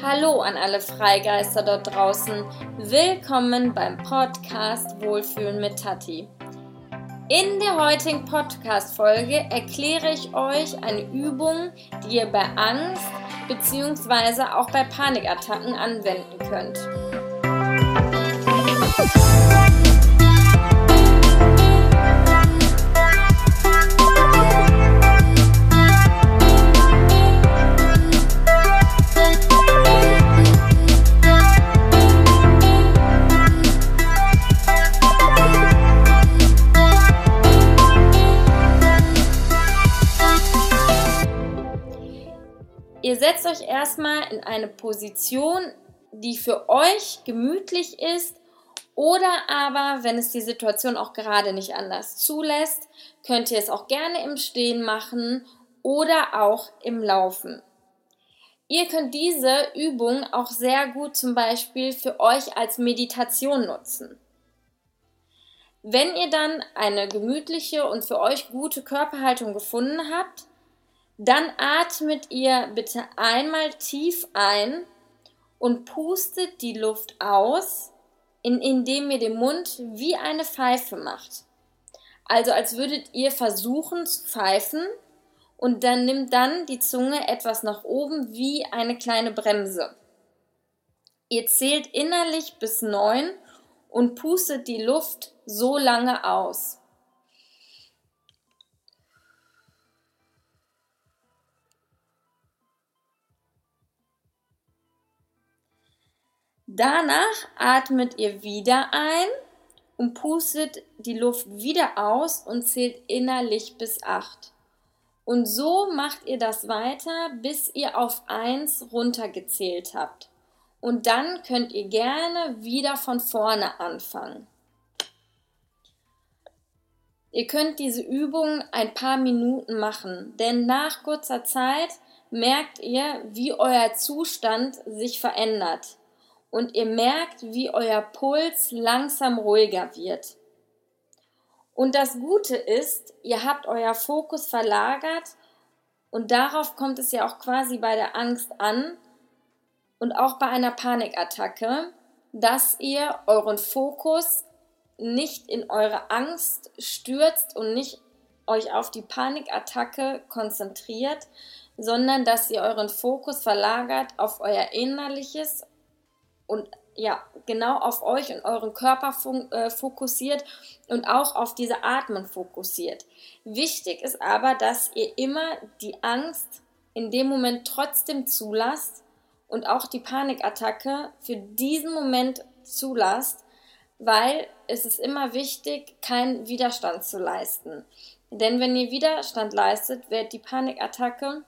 Hallo an alle Freigeister dort draußen. Willkommen beim Podcast Wohlfühlen mit Tati. In der heutigen Podcast-Folge erkläre ich euch eine Übung, die ihr bei Angst bzw. auch bei Panikattacken anwenden könnt. Ihr setzt euch erstmal in eine Position, die für euch gemütlich ist oder aber, wenn es die Situation auch gerade nicht anders zulässt, könnt ihr es auch gerne im Stehen machen oder auch im Laufen. Ihr könnt diese Übung auch sehr gut zum Beispiel für euch als Meditation nutzen. Wenn ihr dann eine gemütliche und für euch gute Körperhaltung gefunden habt, dann atmet ihr bitte einmal tief ein und pustet die Luft aus, in, indem ihr den Mund wie eine Pfeife macht. Also als würdet ihr versuchen zu pfeifen und dann nimmt dann die Zunge etwas nach oben wie eine kleine Bremse. Ihr zählt innerlich bis neun und pustet die Luft so lange aus. Danach atmet ihr wieder ein und pustet die Luft wieder aus und zählt innerlich bis 8. Und so macht ihr das weiter, bis ihr auf 1 runtergezählt habt. Und dann könnt ihr gerne wieder von vorne anfangen. Ihr könnt diese Übung ein paar Minuten machen, denn nach kurzer Zeit merkt ihr, wie euer Zustand sich verändert und ihr merkt, wie euer Puls langsam ruhiger wird. Und das Gute ist, ihr habt euer Fokus verlagert und darauf kommt es ja auch quasi bei der Angst an und auch bei einer Panikattacke, dass ihr euren Fokus nicht in eure Angst stürzt und nicht euch auf die Panikattacke konzentriert, sondern dass ihr euren Fokus verlagert auf euer innerliches und ja, genau auf euch und euren Körper äh, fokussiert und auch auf diese Atmen fokussiert. Wichtig ist aber, dass ihr immer die Angst in dem Moment trotzdem zulasst und auch die Panikattacke für diesen Moment zulasst, weil es ist immer wichtig, keinen Widerstand zu leisten. Denn wenn ihr Widerstand leistet, wird die Panikattacke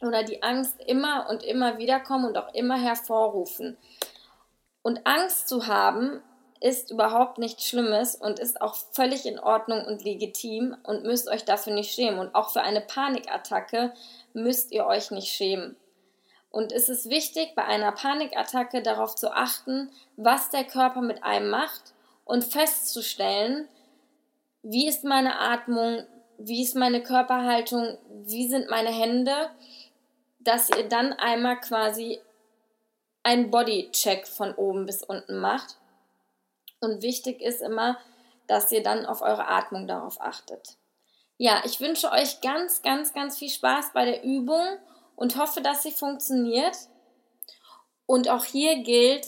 oder die Angst immer und immer wieder kommen und auch immer hervorrufen. Und Angst zu haben ist überhaupt nichts Schlimmes und ist auch völlig in Ordnung und legitim und müsst euch dafür nicht schämen. Und auch für eine Panikattacke müsst ihr euch nicht schämen. Und es ist wichtig, bei einer Panikattacke darauf zu achten, was der Körper mit einem macht und festzustellen, wie ist meine Atmung, wie ist meine Körperhaltung, wie sind meine Hände, dass ihr dann einmal quasi einen Bodycheck von oben bis unten macht. Und wichtig ist immer, dass ihr dann auf eure Atmung darauf achtet. Ja, ich wünsche euch ganz, ganz, ganz viel Spaß bei der Übung und hoffe, dass sie funktioniert. Und auch hier gilt,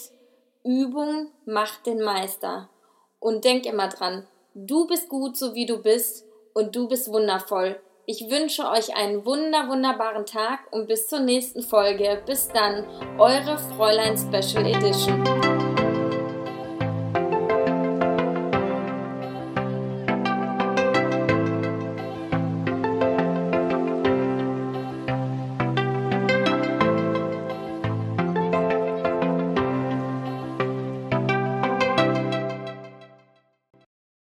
Übung macht den Meister. Und denk immer dran, du bist gut, so wie du bist und du bist wundervoll. Ich wünsche euch einen wunder, wunderbaren Tag und bis zur nächsten Folge. Bis dann, eure Fräulein Special Edition.